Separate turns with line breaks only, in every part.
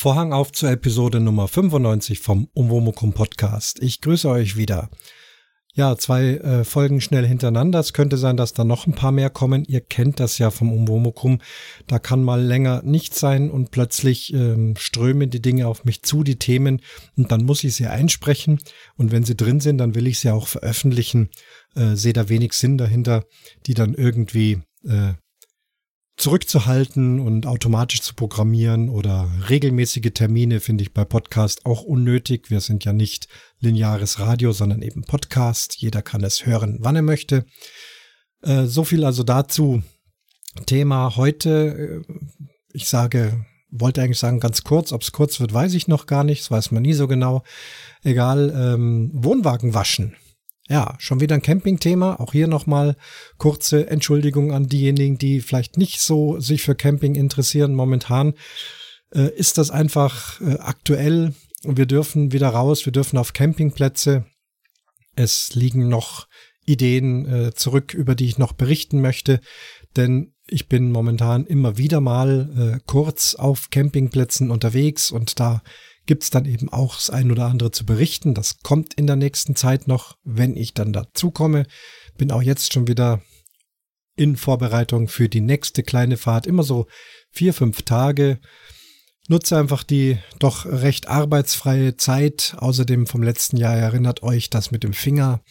Vorhang auf zur Episode Nummer 95 vom Umwomukum Podcast. Ich grüße euch wieder. Ja, zwei äh, Folgen schnell hintereinander. Es könnte sein, dass da noch ein paar mehr kommen. Ihr kennt das ja vom Umwomukum. Da kann mal länger nichts sein und plötzlich ähm, strömen die Dinge auf mich zu, die Themen, und dann muss ich sie einsprechen. Und wenn sie drin sind, dann will ich sie auch veröffentlichen. Äh, sehe da wenig Sinn dahinter, die dann irgendwie äh, zurückzuhalten und automatisch zu programmieren oder regelmäßige Termine finde ich bei Podcast auch unnötig. Wir sind ja nicht lineares Radio, sondern eben Podcast. Jeder kann es hören, wann er möchte. Äh, so viel also dazu. Thema heute, äh, ich sage, wollte eigentlich sagen ganz kurz. Ob es kurz wird, weiß ich noch gar nicht. Das weiß man nie so genau. Egal, ähm, Wohnwagen waschen. Ja, schon wieder ein Camping-Thema. Auch hier nochmal kurze Entschuldigung an diejenigen, die vielleicht nicht so sich für Camping interessieren. Momentan äh, ist das einfach äh, aktuell. Wir dürfen wieder raus, wir dürfen auf Campingplätze. Es liegen noch Ideen äh, zurück, über die ich noch berichten möchte, denn ich bin momentan immer wieder mal äh, kurz auf Campingplätzen unterwegs und da gibt's dann eben auch das ein oder andere zu berichten. Das kommt in der nächsten Zeit noch, wenn ich dann dazu komme. Bin auch jetzt schon wieder in Vorbereitung für die nächste kleine Fahrt. Immer so vier, fünf Tage. Nutze einfach die doch recht arbeitsfreie Zeit. Außerdem vom letzten Jahr erinnert euch das mit dem Finger.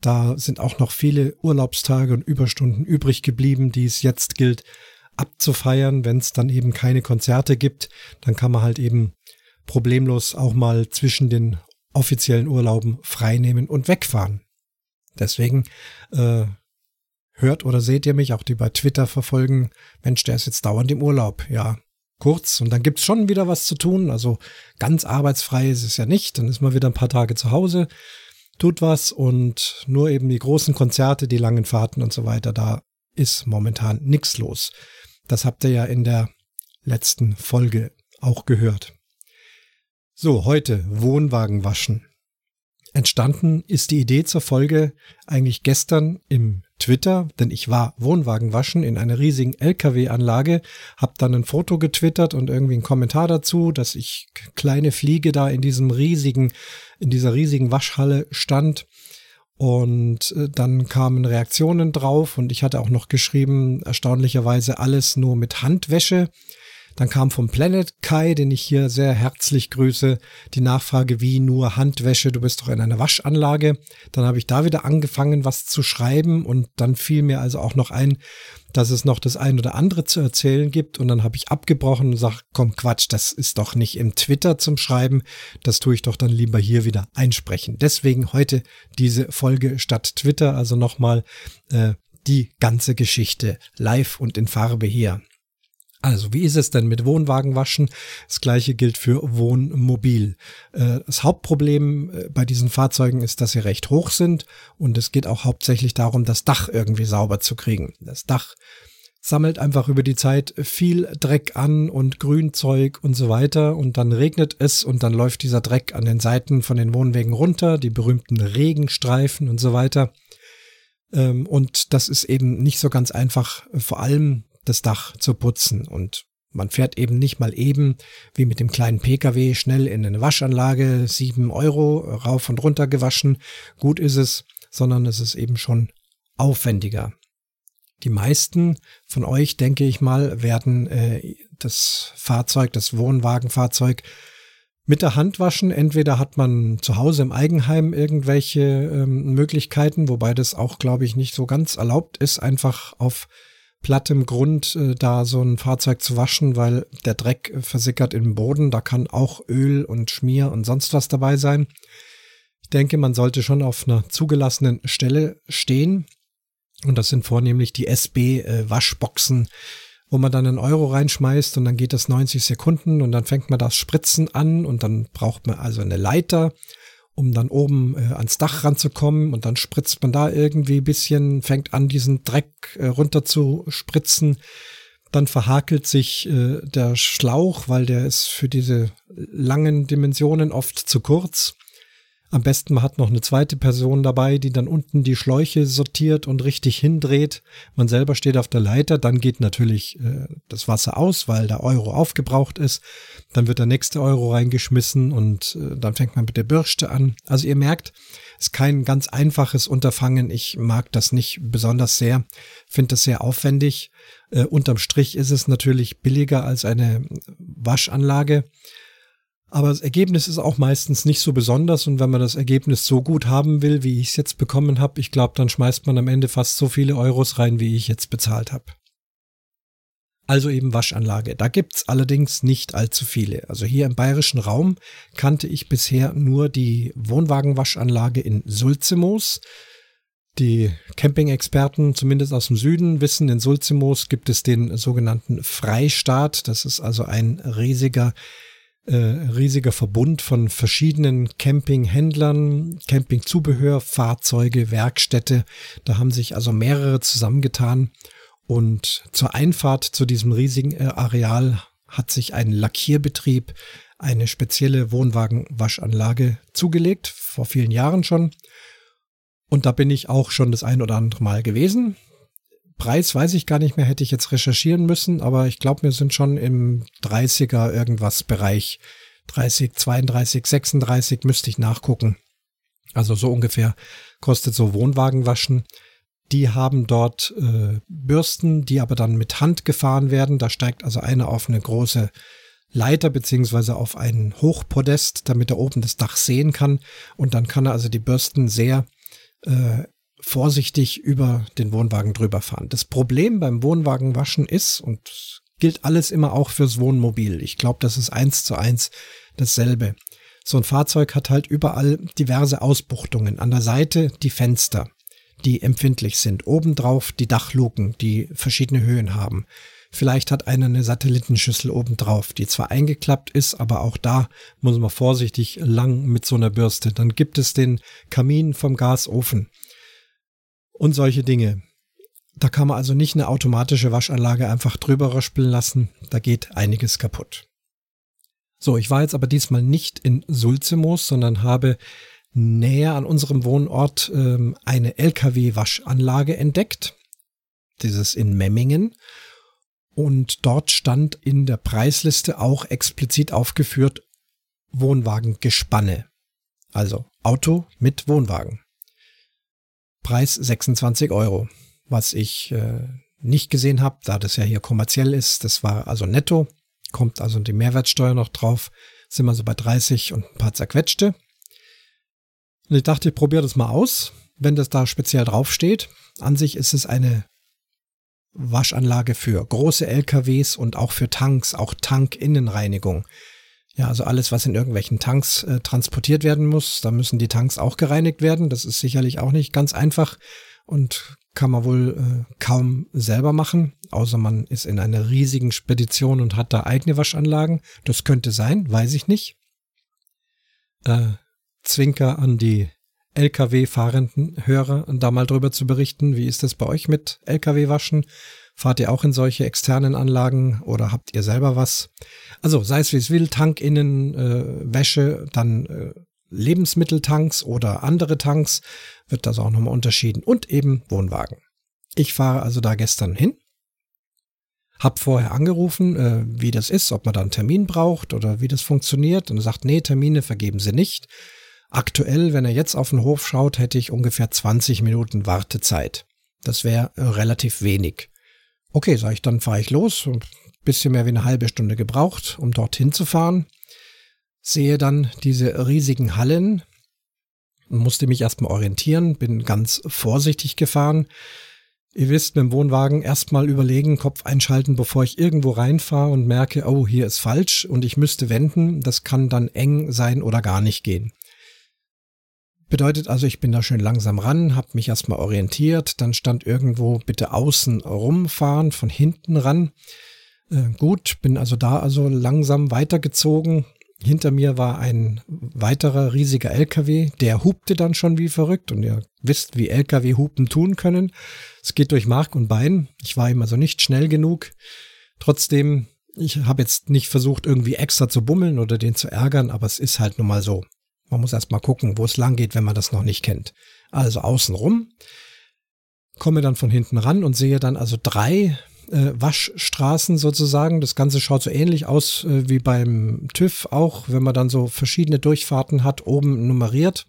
Da sind auch noch viele Urlaubstage und Überstunden übrig geblieben, die es jetzt gilt abzufeiern, wenn es dann eben keine Konzerte gibt. Dann kann man halt eben problemlos auch mal zwischen den offiziellen Urlauben freinehmen und wegfahren. Deswegen äh, hört oder seht ihr mich, auch die bei Twitter verfolgen, Mensch, der ist jetzt dauernd im Urlaub. Ja, kurz und dann gibt's schon wieder was zu tun. Also ganz arbeitsfrei ist es ja nicht. Dann ist man wieder ein paar Tage zu Hause, tut was und nur eben die großen Konzerte, die langen Fahrten und so weiter, da ist momentan nichts los. Das habt ihr ja in der letzten Folge auch gehört. So, heute Wohnwagen waschen. Entstanden ist die Idee zur Folge eigentlich gestern im Twitter, denn ich war Wohnwagen waschen in einer riesigen LKW-Anlage, hab dann ein Foto getwittert und irgendwie einen Kommentar dazu, dass ich kleine Fliege da in diesem riesigen, in dieser riesigen Waschhalle stand. Und äh, dann kamen Reaktionen drauf und ich hatte auch noch geschrieben, erstaunlicherweise alles nur mit Handwäsche. Dann kam vom Planet Kai, den ich hier sehr herzlich grüße, die Nachfrage, wie nur Handwäsche, du bist doch in einer Waschanlage. Dann habe ich da wieder angefangen, was zu schreiben und dann fiel mir also auch noch ein, dass es noch das ein oder andere zu erzählen gibt und dann habe ich abgebrochen und sage, komm Quatsch, das ist doch nicht im Twitter zum Schreiben, das tue ich doch dann lieber hier wieder einsprechen. Deswegen heute diese Folge statt Twitter, also nochmal äh, die ganze Geschichte live und in Farbe hier. Also, wie ist es denn mit Wohnwagenwaschen? Das gleiche gilt für Wohnmobil. Äh, das Hauptproblem äh, bei diesen Fahrzeugen ist, dass sie recht hoch sind und es geht auch hauptsächlich darum, das Dach irgendwie sauber zu kriegen. Das Dach sammelt einfach über die Zeit viel Dreck an und Grünzeug und so weiter und dann regnet es und dann läuft dieser Dreck an den Seiten von den Wohnwegen runter, die berühmten Regenstreifen und so weiter. Ähm, und das ist eben nicht so ganz einfach, vor allem das Dach zu putzen. Und man fährt eben nicht mal eben wie mit dem kleinen Pkw schnell in eine Waschanlage, sieben Euro rauf und runter gewaschen. Gut ist es, sondern es ist eben schon aufwendiger. Die meisten von euch, denke ich mal, werden äh, das Fahrzeug, das Wohnwagenfahrzeug mit der Hand waschen. Entweder hat man zu Hause im Eigenheim irgendwelche ähm, Möglichkeiten, wobei das auch, glaube ich, nicht so ganz erlaubt ist, einfach auf plattem Grund, äh, da so ein Fahrzeug zu waschen, weil der Dreck äh, versickert im Boden. Da kann auch Öl und Schmier und sonst was dabei sein. Ich denke, man sollte schon auf einer zugelassenen Stelle stehen. Und das sind vornehmlich die SB-Waschboxen, äh, wo man dann einen Euro reinschmeißt und dann geht das 90 Sekunden und dann fängt man das Spritzen an und dann braucht man also eine Leiter um dann oben äh, ans Dach ranzukommen und dann spritzt man da irgendwie bisschen, fängt an, diesen Dreck äh, runter zu spritzen. Dann verhakelt sich äh, der Schlauch, weil der ist für diese langen Dimensionen oft zu kurz. Am besten man hat noch eine zweite Person dabei, die dann unten die Schläuche sortiert und richtig hindreht. Man selber steht auf der Leiter, dann geht natürlich äh, das Wasser aus, weil der Euro aufgebraucht ist. Dann wird der nächste Euro reingeschmissen und äh, dann fängt man mit der Bürste an. Also ihr merkt, ist kein ganz einfaches Unterfangen. Ich mag das nicht besonders sehr, finde das sehr aufwendig. Äh, unterm Strich ist es natürlich billiger als eine Waschanlage. Aber das Ergebnis ist auch meistens nicht so besonders und wenn man das Ergebnis so gut haben will, wie ich es jetzt bekommen habe, ich glaube, dann schmeißt man am Ende fast so viele Euros rein, wie ich jetzt bezahlt habe. Also eben Waschanlage. Da gibt's allerdings nicht allzu viele. Also hier im bayerischen Raum kannte ich bisher nur die Wohnwagenwaschanlage in Sulzimoos. Die Camping-Experten, zumindest aus dem Süden, wissen, in Sulzimoos gibt es den sogenannten Freistaat. Das ist also ein riesiger äh, riesiger Verbund von verschiedenen Campinghändlern, Campingzubehör, Fahrzeuge, Werkstätte. Da haben sich also mehrere zusammengetan und zur Einfahrt zu diesem riesigen äh, Areal hat sich ein Lackierbetrieb eine spezielle Wohnwagenwaschanlage zugelegt, vor vielen Jahren schon. Und da bin ich auch schon das ein oder andere Mal gewesen. Preis weiß ich gar nicht mehr, hätte ich jetzt recherchieren müssen, aber ich glaube, wir sind schon im 30er irgendwas Bereich. 30, 32, 36 müsste ich nachgucken. Also so ungefähr kostet so Wohnwagenwaschen. Die haben dort äh, Bürsten, die aber dann mit Hand gefahren werden. Da steigt also einer auf eine große Leiter beziehungsweise auf einen Hochpodest, damit er oben das Dach sehen kann. Und dann kann er also die Bürsten sehr äh, vorsichtig über den Wohnwagen drüber fahren. Das Problem beim Wohnwagenwaschen ist, und gilt alles immer auch fürs Wohnmobil. Ich glaube, das ist eins zu eins dasselbe. So ein Fahrzeug hat halt überall diverse Ausbuchtungen. An der Seite die Fenster die empfindlich sind. Obendrauf die Dachluken, die verschiedene Höhen haben. Vielleicht hat einer eine Satellitenschüssel obendrauf, die zwar eingeklappt ist, aber auch da muss man vorsichtig lang mit so einer Bürste. Dann gibt es den Kamin vom Gasofen und solche Dinge. Da kann man also nicht eine automatische Waschanlage einfach drüber raspeln lassen. Da geht einiges kaputt. So, ich war jetzt aber diesmal nicht in Sulzimoos, sondern habe näher an unserem Wohnort ähm, eine Lkw-Waschanlage entdeckt. Dieses in Memmingen. Und dort stand in der Preisliste auch explizit aufgeführt Wohnwagengespanne. Also Auto mit Wohnwagen. Preis 26 Euro. Was ich äh, nicht gesehen habe, da das ja hier kommerziell ist, das war also netto, kommt also die Mehrwertsteuer noch drauf, sind wir so bei 30 und ein paar zerquetschte. Und ich dachte, ich probiere das mal aus, wenn das da speziell draufsteht. An sich ist es eine Waschanlage für große LKWs und auch für Tanks, auch Tankinnenreinigung. Ja, also alles, was in irgendwelchen Tanks äh, transportiert werden muss, da müssen die Tanks auch gereinigt werden. Das ist sicherlich auch nicht ganz einfach und kann man wohl äh, kaum selber machen, außer man ist in einer riesigen Spedition und hat da eigene Waschanlagen. Das könnte sein, weiß ich nicht. Äh, Zwinker an die Lkw-fahrenden Hörer, da mal drüber zu berichten. Wie ist das bei euch mit Lkw-Waschen? Fahrt ihr auch in solche externen Anlagen oder habt ihr selber was? Also sei es wie es will, Tankinnen, äh, Wäsche, dann äh, Lebensmitteltanks oder andere Tanks, wird das auch nochmal unterschieden. Und eben Wohnwagen. Ich fahre also da gestern hin, hab vorher angerufen, äh, wie das ist, ob man da einen Termin braucht oder wie das funktioniert. Und er sagt, nee, Termine vergeben sie nicht. Aktuell, wenn er jetzt auf den Hof schaut, hätte ich ungefähr 20 Minuten Wartezeit. Das wäre relativ wenig. Okay, sag ich, dann fahre ich los. Ein bisschen mehr wie eine halbe Stunde gebraucht, um dorthin zu fahren. Sehe dann diese riesigen Hallen, musste mich erstmal orientieren, bin ganz vorsichtig gefahren. Ihr wisst, mit dem Wohnwagen erstmal überlegen, Kopf einschalten, bevor ich irgendwo reinfahre und merke, oh, hier ist falsch und ich müsste wenden. Das kann dann eng sein oder gar nicht gehen. Bedeutet also, ich bin da schön langsam ran, habe mich erstmal orientiert, dann stand irgendwo bitte außen rumfahren, von hinten ran. Äh, gut, bin also da also langsam weitergezogen. Hinter mir war ein weiterer riesiger LKW, der hupte dann schon wie verrückt und ihr wisst, wie LKW hupen tun können. Es geht durch Mark und Bein. Ich war ihm also nicht schnell genug. Trotzdem, ich habe jetzt nicht versucht, irgendwie extra zu bummeln oder den zu ärgern, aber es ist halt nun mal so. Man muss erst mal gucken, wo es lang geht, wenn man das noch nicht kennt. Also außen rum, komme dann von hinten ran und sehe dann also drei äh, Waschstraßen sozusagen. Das Ganze schaut so ähnlich aus äh, wie beim TÜV auch, wenn man dann so verschiedene Durchfahrten hat, oben nummeriert.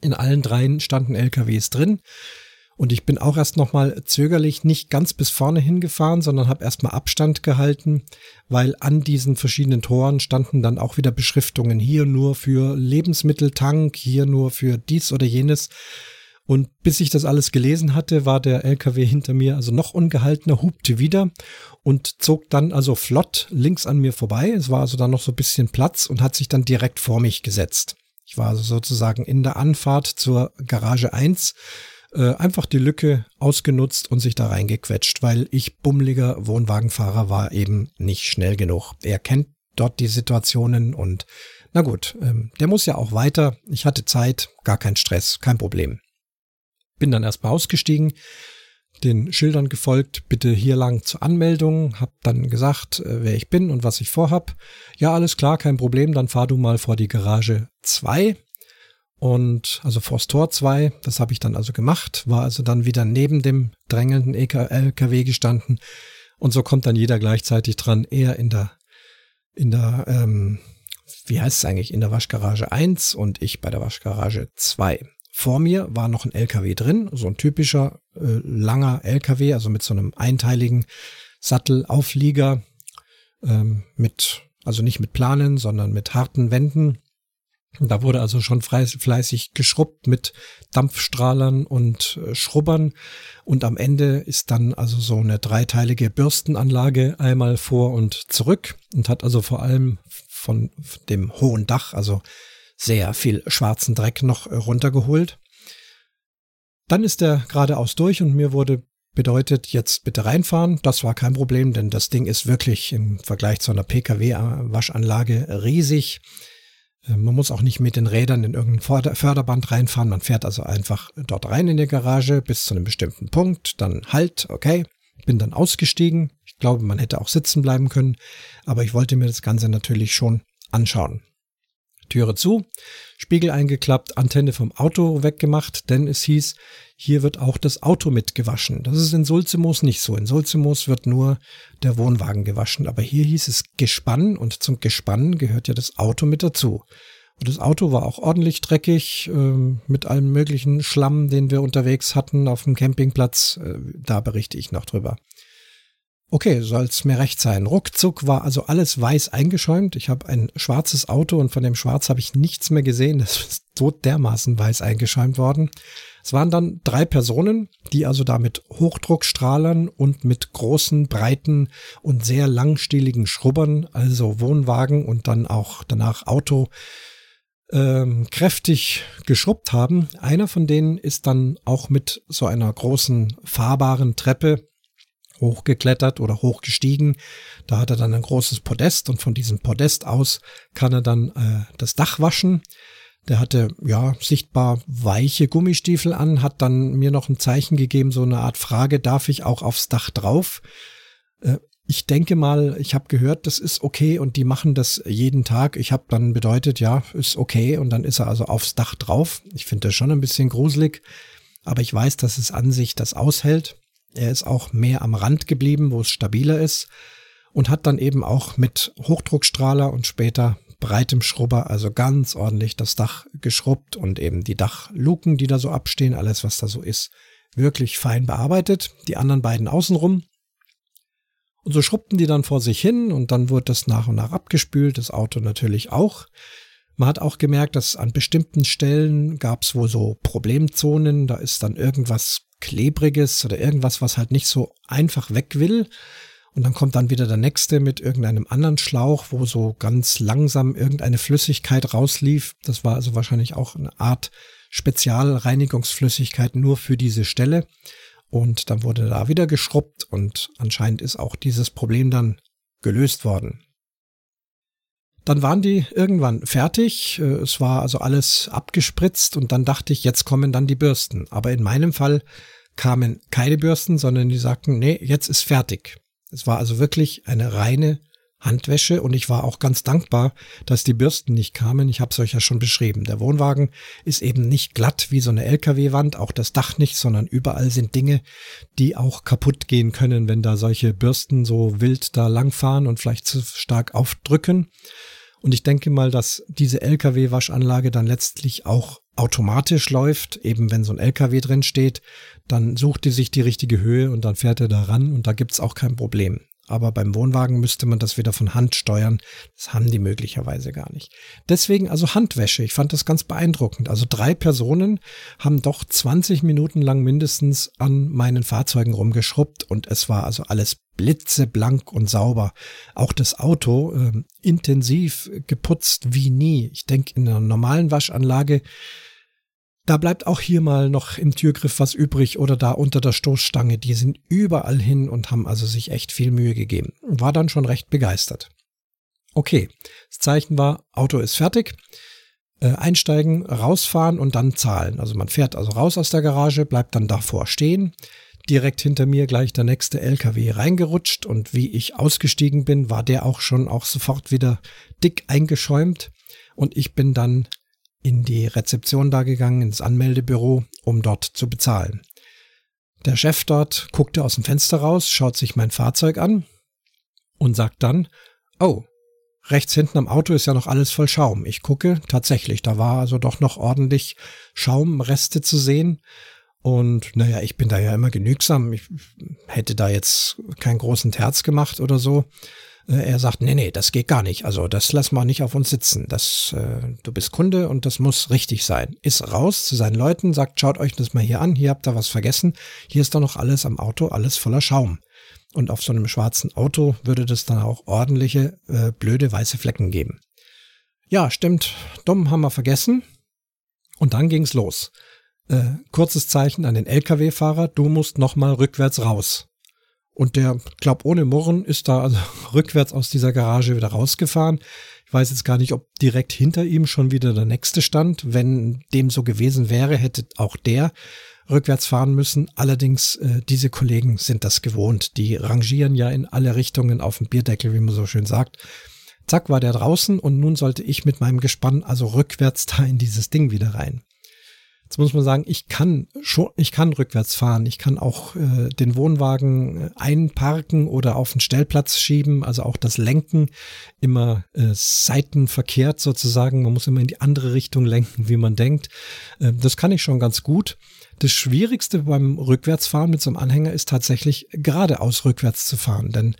In allen dreien standen LKWs drin. Und ich bin auch erst nochmal zögerlich nicht ganz bis vorne hingefahren, sondern habe erstmal Abstand gehalten, weil an diesen verschiedenen Toren standen dann auch wieder Beschriftungen. Hier nur für Lebensmitteltank, hier nur für dies oder jenes. Und bis ich das alles gelesen hatte, war der LKW hinter mir also noch ungehaltener, hupte wieder und zog dann also flott links an mir vorbei. Es war also dann noch so ein bisschen Platz und hat sich dann direkt vor mich gesetzt. Ich war also sozusagen in der Anfahrt zur Garage 1 äh, einfach die Lücke ausgenutzt und sich da reingequetscht, weil ich bummeliger Wohnwagenfahrer war eben nicht schnell genug. Er kennt dort die Situationen und na gut, ähm, der muss ja auch weiter. Ich hatte Zeit, gar kein Stress, kein Problem. Bin dann erstmal ausgestiegen, den Schildern gefolgt, bitte hier lang zur Anmeldung, hab dann gesagt, äh, wer ich bin und was ich vorhab. Ja, alles klar, kein Problem, dann fahr du mal vor die Garage 2 und also vors Tor 2, das habe ich dann also gemacht, war also dann wieder neben dem drängelnden LKW gestanden und so kommt dann jeder gleichzeitig dran, er in der in der ähm, wie heißt es eigentlich, in der Waschgarage 1 und ich bei der Waschgarage 2. Vor mir war noch ein LKW drin, so ein typischer äh, langer LKW, also mit so einem einteiligen Sattelauflieger, ähm, mit, also nicht mit Planen, sondern mit harten Wänden. Da wurde also schon fleißig geschrubbt mit Dampfstrahlern und äh, Schrubbern. Und am Ende ist dann also so eine dreiteilige Bürstenanlage einmal vor und zurück und hat also vor allem von dem hohen Dach, also sehr viel schwarzen Dreck noch äh, runtergeholt. Dann ist er geradeaus durch und mir wurde bedeutet, jetzt bitte reinfahren. Das war kein Problem, denn das Ding ist wirklich im Vergleich zu einer Pkw-Waschanlage riesig. Äh, man muss auch nicht mit den Rädern in irgendein Förderband reinfahren. Man fährt also einfach dort rein in die Garage bis zu einem bestimmten Punkt. Dann halt, okay. Bin dann ausgestiegen. Ich glaube, man hätte auch sitzen bleiben können. Aber ich wollte mir das Ganze natürlich schon anschauen. Türe zu, Spiegel eingeklappt, Antenne vom Auto weggemacht, denn es hieß, hier wird auch das Auto mitgewaschen. Das ist in Sulzimoos nicht so. In Sulzimoos wird nur der Wohnwagen gewaschen. Aber hier hieß es Gespann und zum Gespann gehört ja das Auto mit dazu. Und das Auto war auch ordentlich dreckig, äh, mit allem möglichen Schlamm, den wir unterwegs hatten auf dem Campingplatz. Äh, da berichte ich noch drüber. Okay, soll's mir recht sein. Ruckzuck war also alles weiß eingeschäumt. Ich habe ein schwarzes Auto und von dem Schwarz habe ich nichts mehr gesehen. Das ist so dermaßen weiß eingeschäumt worden. Es waren dann drei Personen, die also da mit Hochdruckstrahlern und mit großen, breiten und sehr langstieligen Schrubbern, also Wohnwagen und dann auch danach Auto, ähm, kräftig geschrubbt haben. Einer von denen ist dann auch mit so einer großen fahrbaren Treppe hochgeklettert oder hochgestiegen. Da hat er dann ein großes Podest und von diesem Podest aus kann er dann äh, das Dach waschen. Der hatte ja sichtbar weiche Gummistiefel an, hat dann mir noch ein Zeichen gegeben, so eine Art Frage, darf ich auch aufs Dach drauf? Äh, ich denke mal, ich habe gehört, das ist okay und die machen das jeden Tag. Ich habe dann bedeutet, ja, ist okay und dann ist er also aufs Dach drauf. Ich finde das schon ein bisschen gruselig, aber ich weiß, dass es an sich das aushält. Er ist auch mehr am Rand geblieben, wo es stabiler ist und hat dann eben auch mit Hochdruckstrahler und später breitem Schrubber, also ganz ordentlich das Dach geschrubbt und eben die Dachluken, die da so abstehen, alles was da so ist, wirklich fein bearbeitet. Die anderen beiden außenrum. Und so schrubbten die dann vor sich hin und dann wurde das nach und nach abgespült, das Auto natürlich auch. Man hat auch gemerkt, dass an bestimmten Stellen gab es wohl so Problemzonen, da ist dann irgendwas Klebriges oder irgendwas, was halt nicht so einfach weg will. Und dann kommt dann wieder der nächste mit irgendeinem anderen Schlauch, wo so ganz langsam irgendeine Flüssigkeit rauslief. Das war also wahrscheinlich auch eine Art Spezialreinigungsflüssigkeit nur für diese Stelle. Und dann wurde da wieder geschrubbt und anscheinend ist auch dieses Problem dann gelöst worden. Dann waren die irgendwann fertig. Äh, es war also alles abgespritzt und dann dachte ich, jetzt kommen dann die Bürsten. Aber in meinem Fall kamen keine Bürsten, sondern die sagten, nee, jetzt ist fertig. Es war also wirklich eine reine Handwäsche und ich war auch ganz dankbar, dass die Bürsten nicht kamen. Ich habe es euch ja schon beschrieben. Der Wohnwagen ist eben nicht glatt wie so eine LKW-Wand, auch das Dach nicht, sondern überall sind Dinge, die auch kaputt gehen können, wenn da solche Bürsten so wild da langfahren und vielleicht zu stark aufdrücken. Und ich denke mal, dass diese LKW-Waschanlage dann letztlich auch automatisch läuft, eben wenn so ein LKW drin steht, dann sucht die sich die richtige Höhe und dann fährt er da ran und da gibt's auch kein Problem aber beim Wohnwagen müsste man das wieder von Hand steuern. Das haben die möglicherweise gar nicht. Deswegen also Handwäsche. Ich fand das ganz beeindruckend. Also drei Personen haben doch 20 Minuten lang mindestens an meinen Fahrzeugen rumgeschrubbt und es war also alles blitzeblank und sauber. Auch das Auto äh, intensiv geputzt wie nie. Ich denke, in einer normalen Waschanlage da bleibt auch hier mal noch im Türgriff was übrig oder da unter der Stoßstange. Die sind überall hin und haben also sich echt viel Mühe gegeben. War dann schon recht begeistert. Okay, das Zeichen war, Auto ist fertig. Äh, einsteigen, rausfahren und dann zahlen. Also man fährt also raus aus der Garage, bleibt dann davor stehen. Direkt hinter mir gleich der nächste LKW reingerutscht und wie ich ausgestiegen bin, war der auch schon auch sofort wieder dick eingeschäumt und ich bin dann in die Rezeption da gegangen, ins Anmeldebüro, um dort zu bezahlen. Der Chef dort guckte aus dem Fenster raus, schaut sich mein Fahrzeug an und sagt dann, oh, rechts hinten am Auto ist ja noch alles voll Schaum. Ich gucke, tatsächlich, da war also doch noch ordentlich Schaumreste zu sehen. Und naja, ich bin da ja immer genügsam. Ich hätte da jetzt keinen großen Terz gemacht oder so. Äh, er sagt, nee, nee, das geht gar nicht. Also das lass mal nicht auf uns sitzen. Das, äh, du bist Kunde und das muss richtig sein. Ist raus zu seinen Leuten, sagt, schaut euch das mal hier an, hier habt ihr was vergessen. Hier ist doch noch alles am Auto, alles voller Schaum. Und auf so einem schwarzen Auto würde das dann auch ordentliche, äh, blöde weiße Flecken geben. Ja, stimmt, dumm haben wir vergessen. Und dann ging's los. Äh, kurzes Zeichen an den Lkw-Fahrer, du musst nochmal rückwärts raus. Und der, glaub, ohne Murren ist da also rückwärts aus dieser Garage wieder rausgefahren. Ich weiß jetzt gar nicht, ob direkt hinter ihm schon wieder der nächste stand. Wenn dem so gewesen wäre, hätte auch der rückwärts fahren müssen. Allerdings, äh, diese Kollegen sind das gewohnt. Die rangieren ja in alle Richtungen auf dem Bierdeckel, wie man so schön sagt. Zack, war der draußen und nun sollte ich mit meinem Gespann also rückwärts da in dieses Ding wieder rein. Jetzt muss man sagen, ich kann schon, ich kann rückwärts fahren. Ich kann auch äh, den Wohnwagen äh, einparken oder auf den Stellplatz schieben. Also auch das Lenken immer äh, seitenverkehrt sozusagen. Man muss immer in die andere Richtung lenken, wie man denkt. Äh, das kann ich schon ganz gut. Das Schwierigste beim Rückwärtsfahren mit so einem Anhänger ist tatsächlich geradeaus rückwärts zu fahren, denn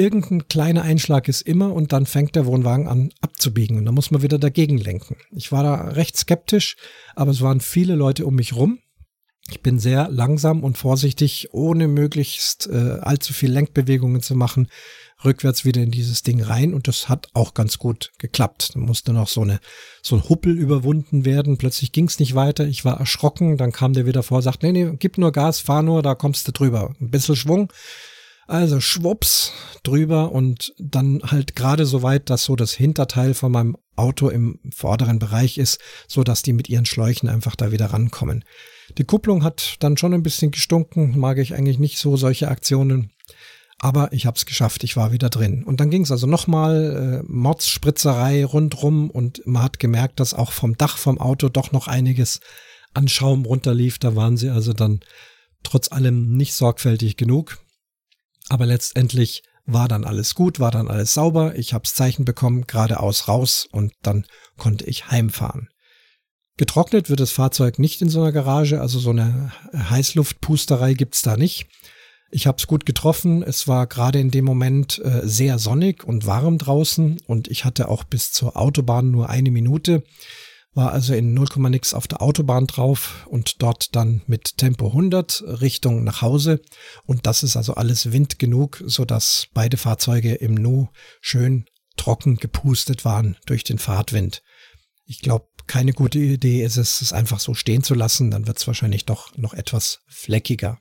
irgendein kleiner Einschlag ist immer und dann fängt der Wohnwagen an abzubiegen und dann muss man wieder dagegen lenken. Ich war da recht skeptisch, aber es waren viele Leute um mich rum. Ich bin sehr langsam und vorsichtig, ohne möglichst äh, allzu viel Lenkbewegungen zu machen, rückwärts wieder in dieses Ding rein und das hat auch ganz gut geklappt. Da musste noch so eine so ein Huppel überwunden werden. Plötzlich ging es nicht weiter. Ich war erschrocken. Dann kam der wieder vor, sagt, nee, nee, gib nur Gas, fahr nur, da kommst du drüber. Ein bisschen Schwung also schwupps drüber und dann halt gerade so weit, dass so das Hinterteil von meinem Auto im vorderen Bereich ist, so dass die mit ihren Schläuchen einfach da wieder rankommen. Die Kupplung hat dann schon ein bisschen gestunken, mag ich eigentlich nicht so solche Aktionen. Aber ich habe es geschafft, ich war wieder drin. Und dann ging es also nochmal äh, Mordsspritzerei rundrum und man hat gemerkt, dass auch vom Dach vom Auto doch noch einiges an Schaum runterlief. Da waren sie also dann trotz allem nicht sorgfältig genug. Aber letztendlich war dann alles gut, war dann alles sauber. Ich hab's Zeichen bekommen, geradeaus raus und dann konnte ich heimfahren. Getrocknet wird das Fahrzeug nicht in so einer Garage, also so eine Heißluftpusterei gibt's da nicht. Ich habe es gut getroffen. Es war gerade in dem Moment äh, sehr sonnig und warm draußen und ich hatte auch bis zur Autobahn nur eine Minute war also in 0, nix auf der Autobahn drauf und dort dann mit Tempo 100 Richtung nach Hause. Und das ist also alles Wind genug, so dass beide Fahrzeuge im Nu schön trocken gepustet waren durch den Fahrtwind. Ich glaube, keine gute Idee ist es, es einfach so stehen zu lassen. Dann wird es wahrscheinlich doch noch etwas fleckiger.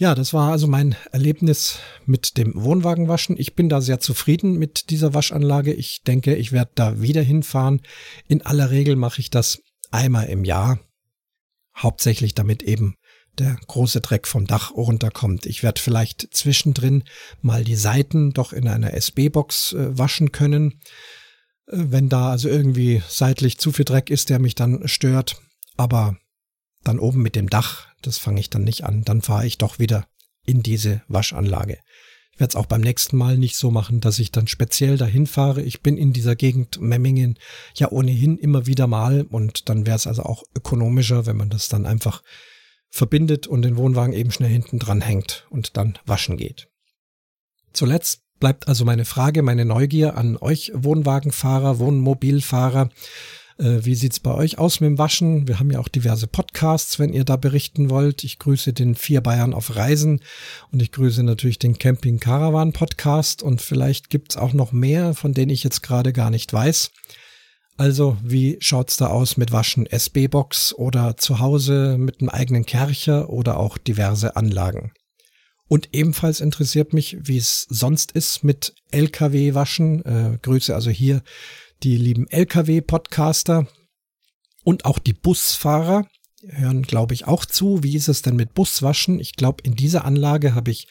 Ja, das war also mein Erlebnis mit dem Wohnwagenwaschen. Ich bin da sehr zufrieden mit dieser Waschanlage. Ich denke, ich werde da wieder hinfahren. In aller Regel mache ich das einmal im Jahr. Hauptsächlich damit eben der große Dreck vom Dach runterkommt. Ich werde vielleicht zwischendrin mal die Seiten doch in einer SB-Box äh, waschen können, äh, wenn da also irgendwie seitlich zu viel Dreck ist, der mich dann stört. Aber dann oben mit dem Dach, das fange ich dann nicht an. Dann fahre ich doch wieder in diese Waschanlage. Ich werde es auch beim nächsten Mal nicht so machen, dass ich dann speziell dahin fahre. Ich bin in dieser Gegend Memmingen ja ohnehin immer wieder mal und dann wäre es also auch ökonomischer, wenn man das dann einfach verbindet und den Wohnwagen eben schnell hinten dran hängt und dann waschen geht. Zuletzt bleibt also meine Frage, meine Neugier an euch Wohnwagenfahrer, Wohnmobilfahrer. Äh, wie sieht's bei euch aus mit dem Waschen? Wir haben ja auch diverse Podcasts, wenn ihr da berichten wollt. Ich grüße den Vier Bayern auf Reisen und ich grüße natürlich den Camping Caravan Podcast und vielleicht gibt's auch noch mehr, von denen ich jetzt gerade gar nicht weiß. Also, wie schaut's da aus mit Waschen SB-Box oder zu Hause mit einem eigenen Kercher oder auch diverse Anlagen? Und ebenfalls interessiert mich, wie es sonst ist mit LKW-Waschen. Äh, Grüße also hier die lieben Lkw-Podcaster und auch die Busfahrer hören, glaube ich, auch zu. Wie ist es denn mit Buswaschen? Ich glaube, in dieser Anlage habe ich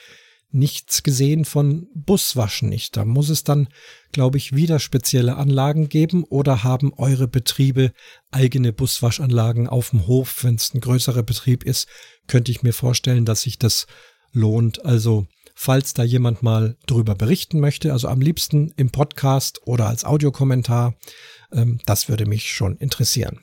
nichts gesehen von Buswaschen nicht. Da muss es dann, glaube ich, wieder spezielle Anlagen geben oder haben eure Betriebe eigene Buswaschanlagen auf dem Hof, wenn es ein größerer Betrieb ist, könnte ich mir vorstellen, dass sich das lohnt. Also falls da jemand mal drüber berichten möchte, also am liebsten im Podcast oder als Audiokommentar. Ähm, das würde mich schon interessieren.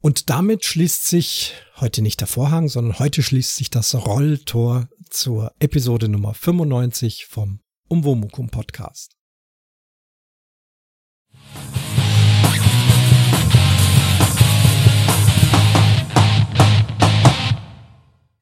Und damit schließt sich heute nicht der Vorhang, sondern heute schließt sich das Rolltor zur Episode Nummer 95 vom Umwomukum Podcast.